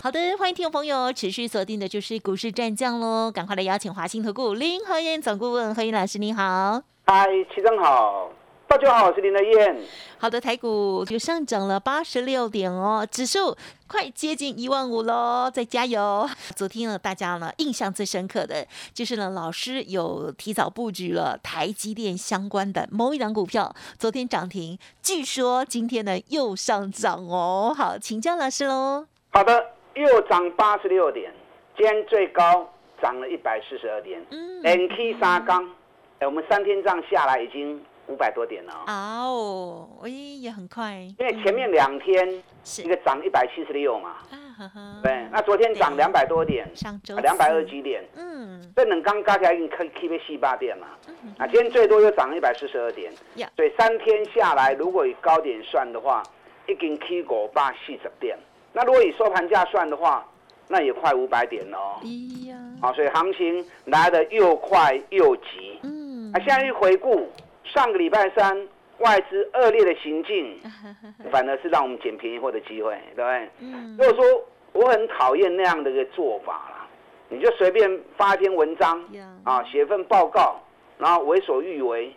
好的，欢迎听众朋友持续锁定的就是股市战将喽，赶快来邀请华兴投顾林和燕总顾问何燕老师，你好。嗨，齐正好，大家好，我是林和燕。好的，台股就上涨了八十六点哦，指数快接近一万五喽，再加油！昨天呢，大家呢印象最深刻的就是呢，老师有提早布局了台积电相关的某一档股票，昨天涨停，据说今天呢又上涨哦。好，请教老师喽。好的。又涨八十六点，今天最高涨了一百四十二点。嗯，N K 沙钢，哎，我们三天这样下来已经五百多点了。哦，哎，也很快。因为前面两天一个涨一百七十六嘛。啊对，那昨天涨两百多点，两百二几点。嗯。这冷刚加起来已经可以 keep 四八点了。嗯。啊，今天最多又涨一百四十二点。所以三天下来，如果以高点算的话，已经 keep 五百四十点。那如果以收盘价算的话，那也快五百点哦。呀，好，所以行情来的又快又急。嗯，啊，现在一回顾上个礼拜三外资恶劣的行径，反而是让我们捡便宜货的机会，对不对？嗯。如果说我很讨厌那样的一个做法啦，你就随便发一篇文章，啊，写份报告，然后为所欲为，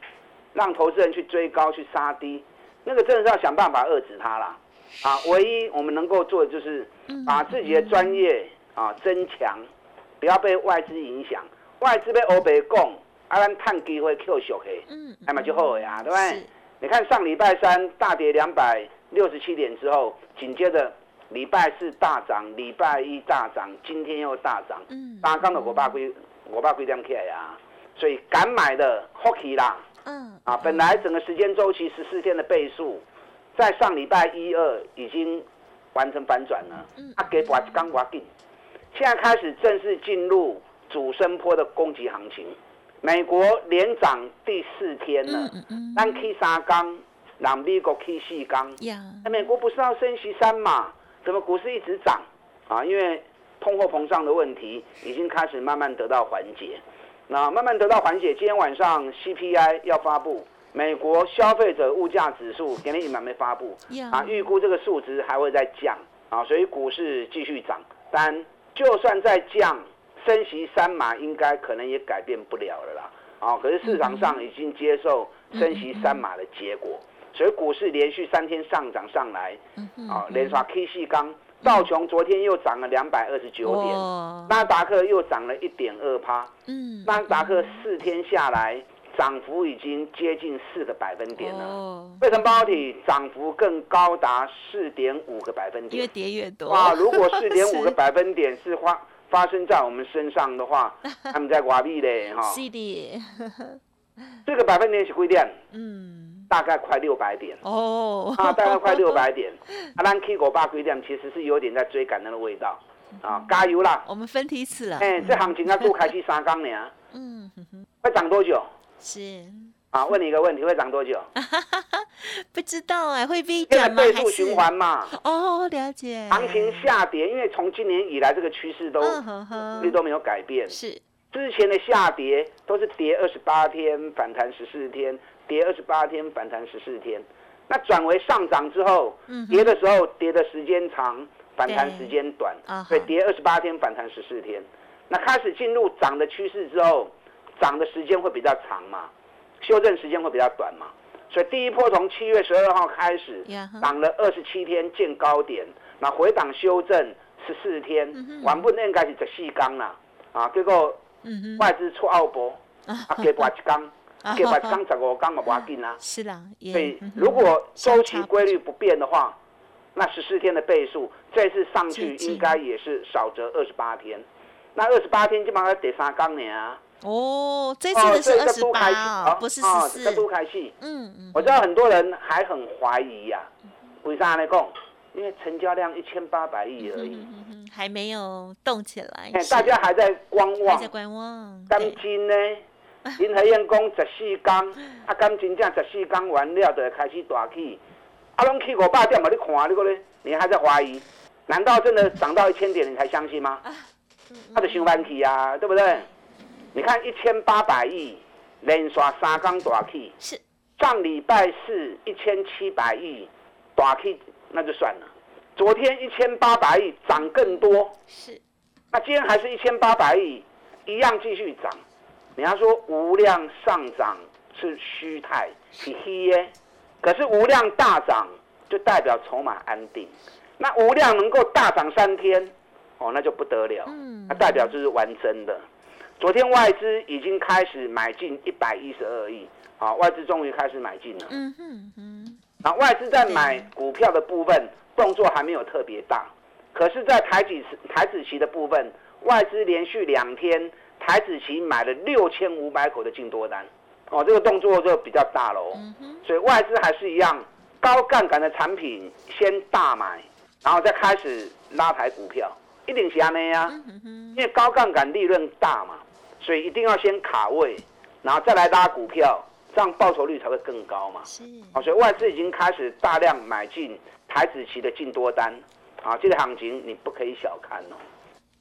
让投资人去追高去杀低，那个真的是要想办法遏制它啦。啊，唯一我们能够做的就是把自己的专业啊增强，不要被外资影响。外资被欧北供，阿兰探机会 Q 小黑，嗯，那么就后悔啊，对不对？你看上礼拜三大跌两百六十七点之后，紧接着礼拜四大涨，礼拜一大涨，今天又大涨。嗯，刚刚的我爸归我爸归这样起来呀，所以敢买的 hockey 啦，嗯，啊，本来整个时间周期十四天的倍数。在上礼拜一二已经完成反转了，啊，给把刚挖进，现在开始正式进入主升坡的攻击行情。美国连涨第四天了，单 K 三缸，让美国 K 四缸。那美国不是要升息三嘛？怎么股市一直涨？啊，因为通货膨胀的问题已经开始慢慢得到缓解。那慢慢得到缓解，今天晚上 CPI 要发布。美国消费者物价指数今天也还没发布，啊，预估这个数值还会再降，啊，所以股市继续涨。但就算再降，升息三码应该可能也改变不了了啦，啊，可是市场上已经接受升息三码的结果，所以股市连续三天上涨上来，啊，连刷 K 系钢，道琼昨天又涨了两百二十九点，纳达克又涨了一点二趴，嗯，纳达克四天下来。涨幅已经接近四个百分点了，汇成包体涨幅更高达四点五个百分点，越跌越多。哇，如果四点五 个百分点是发发生在我们身上的话，他们在挖币嘞哈。是的，这个百分点是几点？嗯，大概快六百点。哦，啊，大概快六百点。啊，咱 K 股八几点，其实是有点在追赶那个味道。啊，加油啦！我们分梯次了。哎，这行情啊，都开始三缸呢。嗯，会涨多久？是啊，问你一个问题，会涨多久？不知道哎，会比涨吗？倍数循环嘛。哦，了解。行情下跌，因为从今年以来这个趋势都率都没有改变。是之前的下跌都是跌二十八天反弹十四天，跌二十八天反弹十四天。那转为上涨之后，跌的时候跌的时间长，反弹时间短，所以跌二十八天反弹十四天。那开始进入涨的趋势之后。涨的时间会比较长嘛，修正时间会比较短嘛，所以第一波从七月十二号开始，涨了二十七天见高点，那回档修正十四天，完不应该是十四缸啦，啊，结果外资出澳博，啊，给八一缸，给八一缸十五缸嘛，不要紧啦。是啦，所以如果周期规律不变的话，那十四天的倍数这次上去应该也是少则二十八天，那二十八天基本上得三缸年啊。哦，这次的是二十八，不是十四。这都开戏。嗯嗯。我知道很多人还很怀疑呀，为啥呢？讲，因为成交量一千八百亿而已，还没有动起来。大家还在观望。还在观望。钢筋呢？林和燕讲十四天，啊，钢筋正十四天完了就会开始大起，啊，拢去五百点嘛？你看你个咧，你还在怀疑？难道真的涨到一千点你才相信吗？他的上班起啊，对不对？你看一千八百亿连刷三缸大起，是上礼拜四一千七百亿大起，那就算了。昨天一千八百亿涨更多，是。那今天还是一千八百亿，一样继续涨。你要说无量上涨是虚态，是虚耶。可是无量大涨就代表筹码安定。那无量能够大涨三天，哦，那就不得了。嗯。那代表就是完真的。昨天外资已经开始买进一百一十二亿，好，外资终于开始买进了。嗯哼哼。啊，外资在买股票的部分动作还没有特别大，可是，在台子台子期的部分，外资连续两天台子期买了六千五百口的净多单，哦，这个动作就比较大喽。所以外资还是一样，高杠杆的产品先大买，然后再开始拉抬股票，一定是安尼啊。因为高杠杆利润大嘛。所以一定要先卡位，然后再来拉股票，这样报酬率才会更高嘛。是。啊，所以外资已经开始大量买进台子期的净多单，啊，这个行情你不可以小看哦。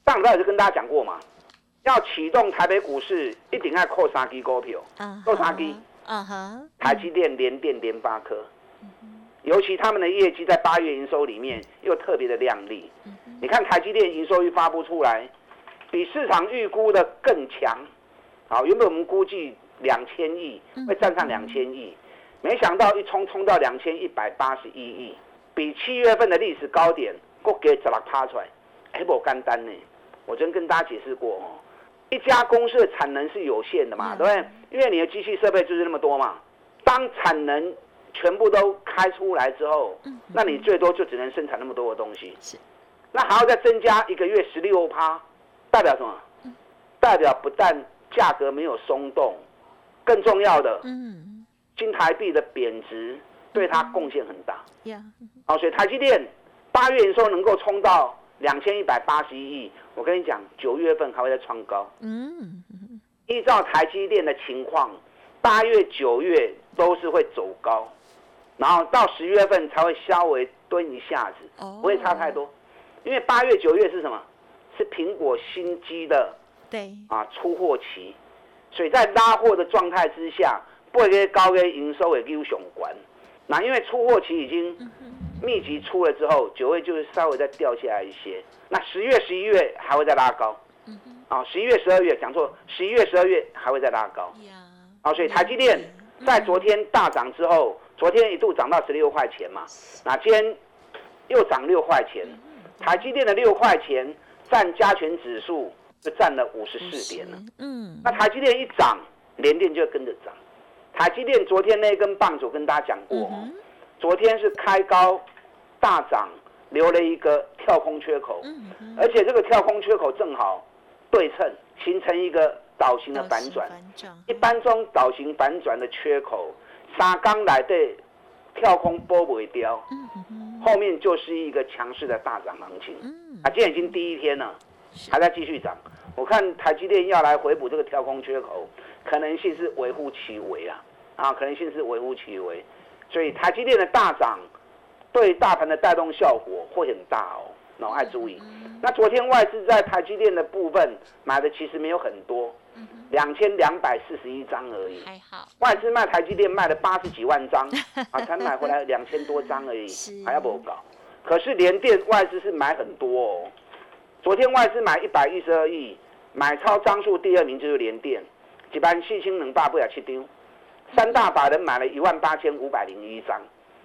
上礼拜就跟大家讲过嘛，要启动台北股市，一定要扣三基股票，扣三基。嗯哼。台积电、联电、联发科，尤其他们的业绩在八月营收里面又特别的亮丽。你看台积电营收一发布出来。比市场预估的更强，好，原本我们估计两千亿会站上两千亿，没想到一冲冲到两千一百八十一亿，比七月份的历史高点过给十六趴出来，还不干单呢。我昨天跟大家解释过哦，一家公司的产能是有限的嘛，对不对？因为你的机器设备就是那么多嘛，当产能全部都开出来之后，那你最多就只能生产那么多的东西，是，那还要再增加一个月十六趴。代表什么？代表不但价格没有松动，更重要的，嗯，金台币的贬值对它贡献很大。呀，好，所以台积电八月营收能够冲到两千一百八十一亿，我跟你讲，九月份还会再创高。嗯，依照台积电的情况，八月、九月都是会走高，然后到十月份才会稍微蹲一下子，不会差太多，因为八月、九月是什么？是苹果新机的，对啊，出货期，所以在拉货的状态之下，不会高跟营收也有雄关。那因为出货期已经密集出了之后，九月就是稍微再掉下来一些。那十月、十一月还会再拉高，啊，十一月、十二月讲错，十一月、十二月还会再拉高。啊，所以台积电在昨天大涨之后，昨天一度涨到十六块钱嘛，那今天又涨六块钱，台积电的六块钱。占加权指数就占了五十四点了。嗯，那台积电一涨，联电就跟着涨。台积电昨天那根棒，我跟大家讲过，昨天是开高大涨，留了一个跳空缺口，而且这个跳空缺口正好对称，形成一个倒形的反转。一般这种倒形反转的缺口，三刚来的跳空波尾雕，后面就是一个强势的大涨行情。啊，今天已经第一天了，还在继续涨。我看台积电要来回补这个跳空缺口，可能性是微乎其微啊，啊，可能性是微乎其微。所以台积电的大涨，对大盘的带动效果会很大哦，然后爱注意。那昨天外资在台积电的部分买的其实没有很多，两千两百四十一张而已。还好，外资卖台积电卖了八十几万张，啊，才买回来两千多张而已，还要不搞？可是联电外资是买很多哦，昨天外资买一百一十二亿，买超张数第二名就是联电，几班信心能大不了去丢，三大法人买了一万八千五百零一张，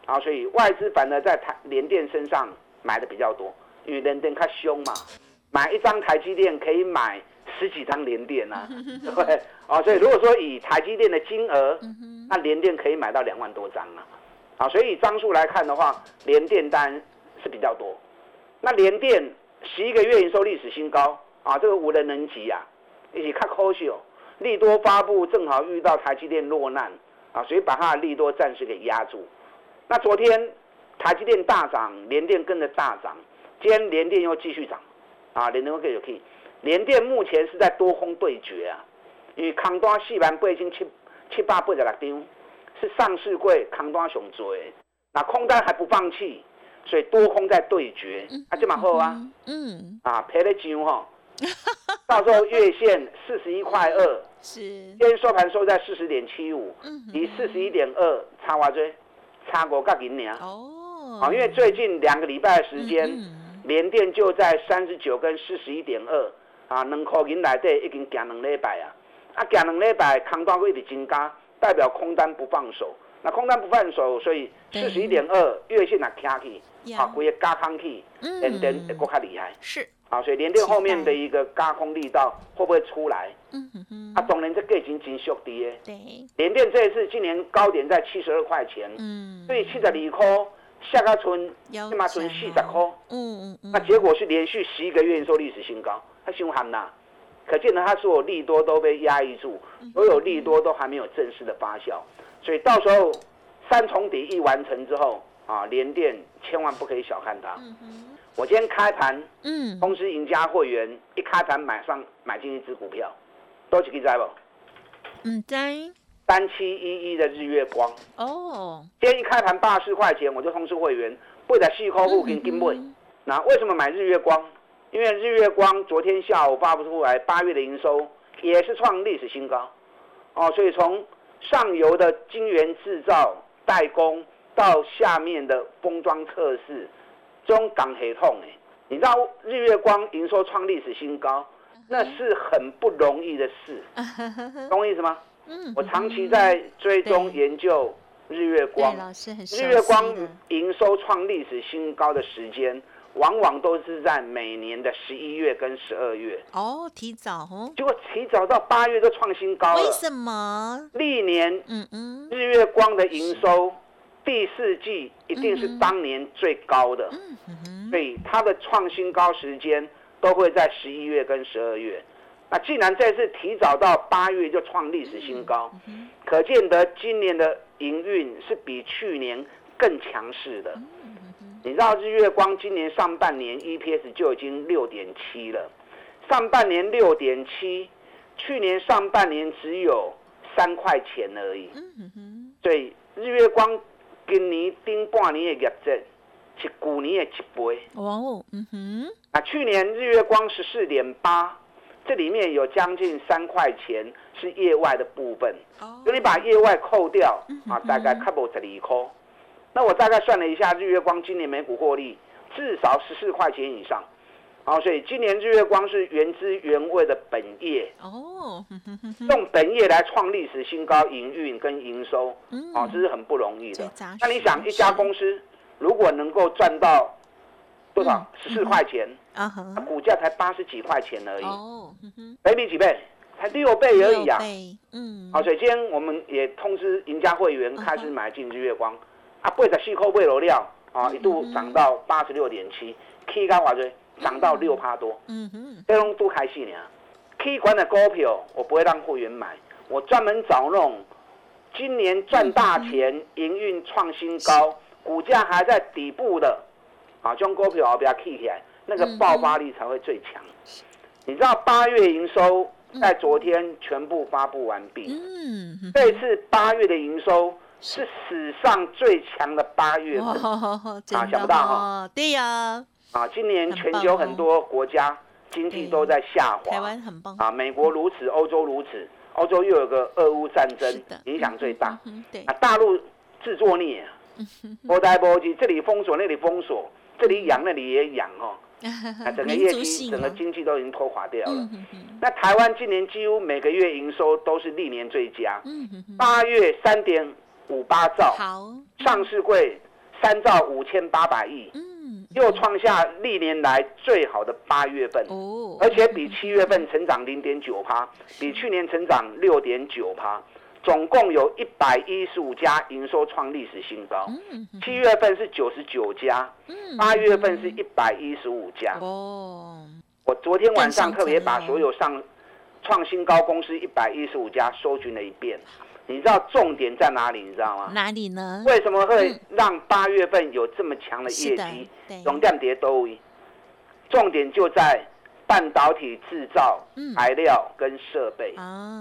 啊，所以外资反而在台联电身上买的比较多，因为联电较凶嘛，买一张台积电可以买十几张联电啊，对，啊，所以如果说以台积电的金额，那联电可以买到两万多张啊，啊，所以以张数来看的话，联电单。是比较多，那联电十一个月营收历史新高啊，这个无人能及啊，一起看科秀，利多发布正好遇到台积电落难啊，所以把它的利多暂时给压住。那昨天台积电大涨，联电跟着大涨，今天联电又继续涨啊，联电可以可以，联电目前是在多空对决啊，因为空单四万八千七七百八十六张，是上市柜空单上多，那空单还不放弃，所以多空在对决，啊，这蛮好啊，嗯，啊赔了钱哈，到时候月线四十一块二，是，今天收盘收在四十点七五，离四十一点二差偌多，差五角银两，哦，啊，因为最近两个礼拜的时间，连电就在三十九跟四十一点二，啊，两块银内底已经行两礼拜啊。啊，行两礼拜空单会一直增加，代表空单不放手。那空单不放手，所以四十一点二月线也卡起，啊，规个加空起，连电会更加厉害。是。啊，所以连电后面的一个加空力道会不会出来？嗯哼哼。啊，当然这个已经真缩低诶。对。连电这一次今年高点在七十二块钱，嗯，所以七十二块，下个村起码存四十块，嗯嗯嗯。那结果是连续十一个月收历史新高，它凶悍呐。可见呢，它所有利多都被压抑住，所有利多都还没有正式的发酵，所以到时候三重底一完成之后啊，连电千万不可以小看它。我今天开盘，嗯，通知赢家会员一开盘买上买进一只股票，多几个在不？嗯，在三七一一的日月光。哦，今天一开盘八十块钱，我就通知会员，不在细客户跟定位。那为什么买日月光？因为日月光昨天下午发布出来，八月的营收也是创历史新高，哦，所以从上游的晶圆制造代工到下面的封装测试，中港黑痛哎，你知道日月光营收创历史新高，那是很不容易的事，懂我意思吗？嗯，我长期在追踪研究日月光，日月光营收创历史新高的时间。往往都是在每年的十一月跟十二月哦，提早哦，结果提早到八月就创新高了。为什么？历年嗯嗯，日月光的营收第四季一定是当年最高的，所以它的创新高时间都会在十一月跟十二月。那既然这次提早到八月就创历史新高，可见得今年的营运是比去年更强势的。你知道日月光今年上半年 EPS 就已经六点七了，上半年六点七，去年上半年只有三块钱而已。所以日月光今年顶半年的业绩是去年的一倍。哦，嗯哼。啊，去年日月光十四点八，这里面有将近三块钱是业外的部分。哦。如果你把业外扣掉，啊，大概差不多十二块。那我大概算了一下，日月光今年每股获利至少十四块钱以上，好，所以今年日月光是原汁原味的本业哦，用本业来创历史新高营运跟营收，啊，这是很不容易的。那你想，一家公司如果能够赚到多少十四块钱，啊股价才八十几块钱而已，哦，倍比几倍？才六倍而已啊，嗯，好，所以今天我们也通知赢家会员开始买进日月光。啊，八十四块八罗料啊，一度涨到八十六点七，K 高华说涨到六趴多，嗯哼，这种都开心呢。K 管的股票我不会让会员买，我专门找那种今年赚大钱、营运创新高、股价还在底部的啊，这种股票我比较 K 起来，那个爆发力才会最强。你知道八月营收在昨天全部发布完毕，嗯，这次八月的营收。是史上最强的八月份啊！想不到哈，对呀。啊，今年全球很多国家经济都在下滑，台湾很棒啊！美国如此，欧洲如此，欧洲又有个俄乌战争，影响最大。对啊，大陆自作孽啊！波台波机，这里封锁，那里封锁，这里养，那里也养哦。啊，整个业绩，整个经济都已经拖垮掉了。那台湾今年几乎每个月营收都是历年最佳。八月三点。五八兆，好，上市柜三兆五千八百亿，嗯，又创下历年来最好的八月份，哦，而且比七月份成长零点九趴，比去年成长六点九趴，总共有一百一十五家营收创历史新高，嗯，七月份是九十九家，嗯，八月份是一百一十五家，哦，我昨天晚上特别把所有上创新高公司一百一十五家搜寻了一遍。你知道重点在哪里？你知道吗？哪里呢？为什么会让八月份有这么强的业绩？总量跌都，重点就在半导体制造材料跟设备，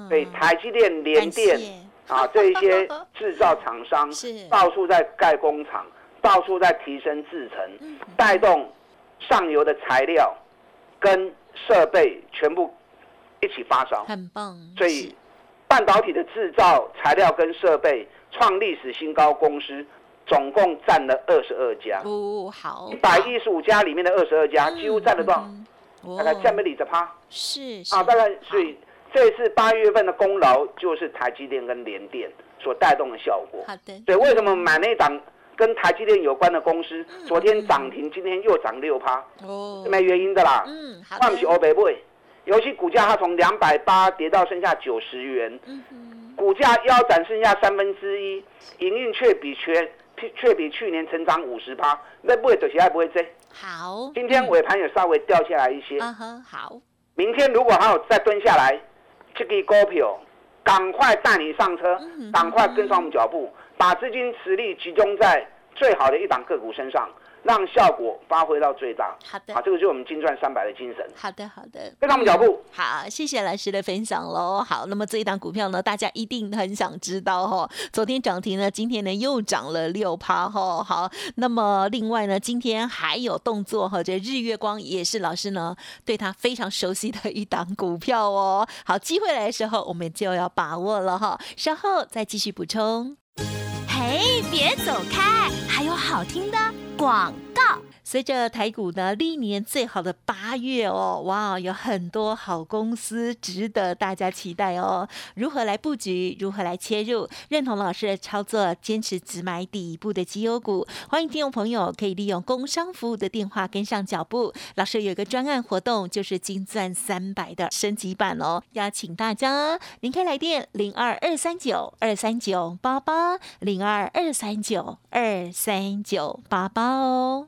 所以台积电、联电啊这一些 制造厂商到处在盖工厂，到处在提升制程，带动上游的材料跟设备全部一起发烧，很棒。所以半导体的制造材料跟设备创历史新高，公司总共占了二十二家。哦，好，一百一十五家里面的二十二家，几乎占了多少？大概占不里着趴，是啊，大概所以这次八月份的功劳就是台积电跟联电所带动的效果。好的，对为什么买那档跟台积电有关的公司，昨天涨停，今天又涨六趴？哦，没原因的啦。嗯，好的。换起欧北贝，尤其股价它从两百八跌到剩下九十元，嗯股价腰斩剩下三分之一，营运却比全却比去年成长五十八，那不会走起来不会追。好，今天尾盘有稍微掉下来一些。嗯哼，好。明天如果还有再蹲下来，这个股票赶快带你上车，赶快跟上我们脚步，把资金实力集中在最好的一档个股身上。让效果发挥到最大。好的，好，这个就是我们金赚三百的精神。好的，好的，跟上我们脚步。好，谢谢老师的分享喽。好，那么这一档股票呢，大家一定很想知道哈。昨天涨停呢，今天呢又涨了六趴哈。好，那么另外呢，今天还有动作哈，这日月光也是老师呢对他非常熟悉的一档股票哦。好，机会来的时候我们就要把握了哈。稍后再继续补充。哎，别走开，还有好听的。广告。随着台股呢历年最好的八月哦，哇，有很多好公司值得大家期待哦。如何来布局？如何来切入？认同老师的操作，坚持只买底部的绩优股。欢迎听众朋友可以利用工商服务的电话跟上脚步。老师有一个专案活动，就是金钻三百的升级版哦，邀请大家，您可以来电零二二三九二三九八八零二二三九二三九八八哦。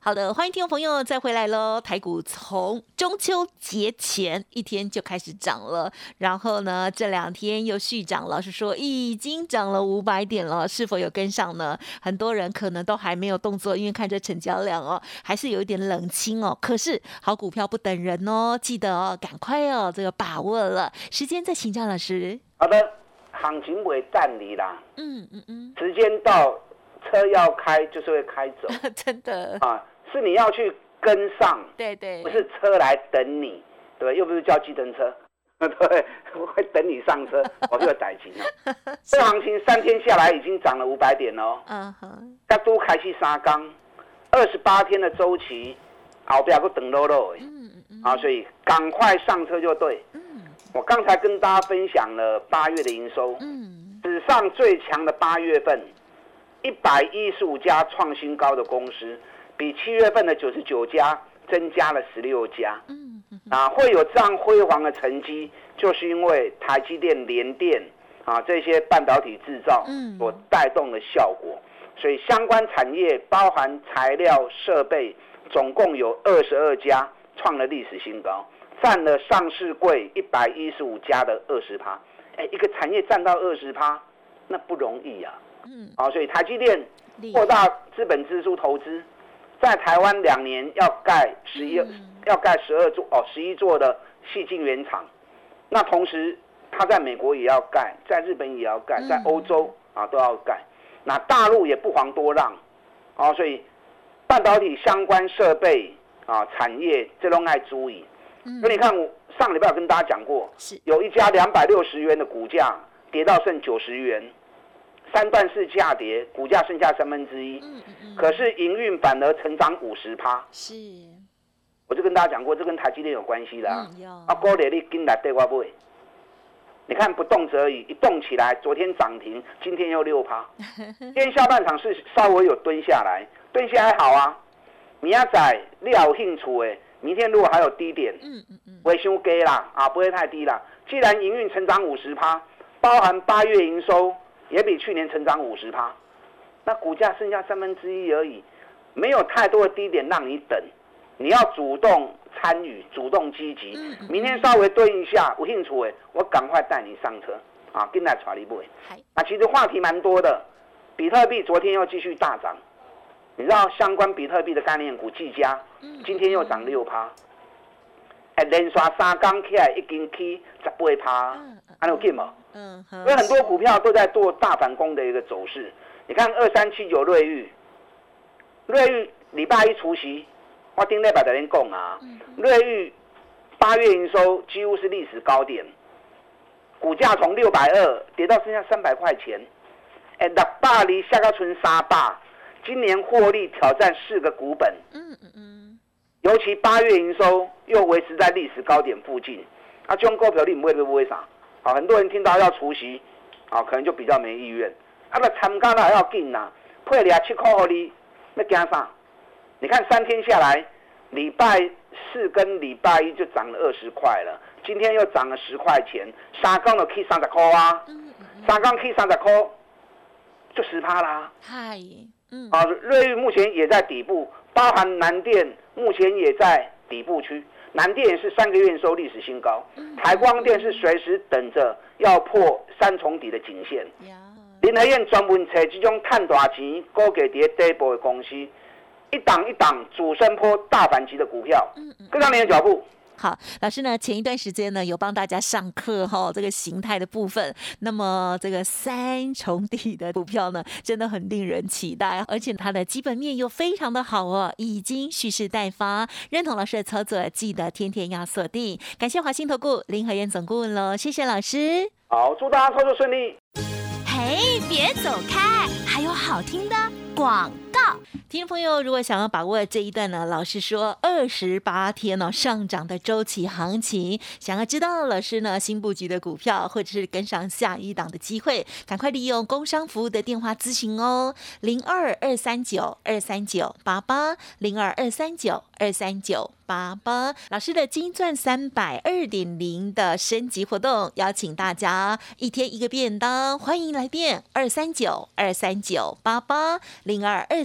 好的，欢迎听众朋友再回来喽！台股从中秋节前一天就开始涨了，然后呢，这两天又续涨，老师说已经涨了五百点了，是否有跟上呢？很多人可能都还没有动作，因为看着成交量哦，还是有一点冷清哦。可是好股票不等人哦，记得哦，赶快哦，这个把握了。时间再请教老师。好的，行情会暂离啦。嗯嗯嗯，时间到。车要开就是会开走，真的。啊，是你要去跟上，对对，不是车来等你，对，又不是叫计程车，对，会等你上车，我就要逮钱了。这行情三天下来已经涨了五百点哦，嗯哼，大都开始沙缸，二十八天的周期，后边个等喽喽，嗯嗯嗯，啊，所以赶快上车就对，嗯，我刚才跟大家分享了八月的营收，嗯，史上最强的八月份。一百一十五家创新高的公司，比七月份的九十九家增加了十六家。嗯，啊，会有这样辉煌的成绩，就是因为台积电、联电啊这些半导体制造所带动的效果。所以相关产业包含材料、设备，总共有二十二家创了历史新高，占了上市柜一百一十五家的二十趴。哎，一个产业占到二十趴，那不容易呀。嗯，好，所以台积电扩大资本支出投资，在台湾两年要盖十一，要盖十二座哦，十一座的细晶圆厂。那同时，它在美国也要盖，在日本也要盖，在欧洲啊都要盖。那大陆也不遑多让，啊，所以半导体相关设备啊产业这都爱注意。那你看，我上礼拜有跟大家讲过，有一家两百六十元的股价跌到剩九十元。三段式下跌，股价剩下三分之一，可是营运反而成长五十趴。是，我就跟大家讲过，这跟台积电有关系的啊。啊，高铁力跟来对我不？你看不动则已，一动起来，昨天涨停，今天又六趴。今天下半场是稍微有蹲下来，蹲下还好啊。明仔载你有兴趣的，明天如果还有低点，嗯嗯嗯，维修给啦，啊，不会太低啦。既然营运成长五十趴，包含八月营收也比去年成长五十趴，那股价剩下三分之一而已，没有太多的低点让你等，你要主动参与，主动积极。明天稍微蹲一下，有兴趣的，我赶快带你上车啊，跟来查理布。那其实话题蛮多的，比特币昨天又继续大涨。你知道相关比特币的概念股技嘉，今天又涨六趴，哎，连刷三刚起来已经起十八趴，还有见吗？嗯，因为很多股票都在做大反攻的一个走势。你看二三七九瑞玉，瑞玉礼拜一除夕，我听那百的人讲啊，瑞玉八月营收几乎是历史高点，股价从六百二跌到剩下三百块钱，哎，六百离下个村沙坝。今年获利挑战四个股本，嗯嗯嗯，尤其八月营收又维持在历史高点附近，啊，这种股票你唔会不会啥？啊，很多人听到要除夕，啊，可能就比较没意愿。啊，那参加了还要紧呐，配俩七块给你，那惊啥？你看三天下来，礼拜四跟礼拜一就涨了二十块了，今天又涨了十块钱，三缸都可以三十块啊，三缸可以三十块，就十趴啦。嗨。嗯啊，瑞玉目前也在底部，包含南电目前也在底部区。南电是三个月收历史新高，台光电是随时等着要破三重底的颈线。林和燕专门找这种探大钱、高给跌底部的公司，一档一档主升坡大反击的股票，跟上你的脚步。好，老师呢？前一段时间呢，有帮大家上课哈，这个形态的部分。那么这个三重底的股票呢，真的很令人期待，而且它的基本面又非常的好哦，已经蓄势待发。认同老师的操作，记得天天要锁定。感谢华兴投顾林和燕总顾问喽，谢谢老师。好，祝大家操作顺利。嘿，别走开，还有好听的广。听众朋友，如果想要把握这一段呢，老师说二十八天呢上涨的周期行情，想要知道老师呢新布局的股票，或者是跟上下一档的机会，赶快利用工商服务的电话咨询哦，零二二三九二三九八八零二二三九二三九八八。老师的金钻三百二点零的升级活动，邀请大家一天一个便当，欢迎来电二三九二三九八八零二二。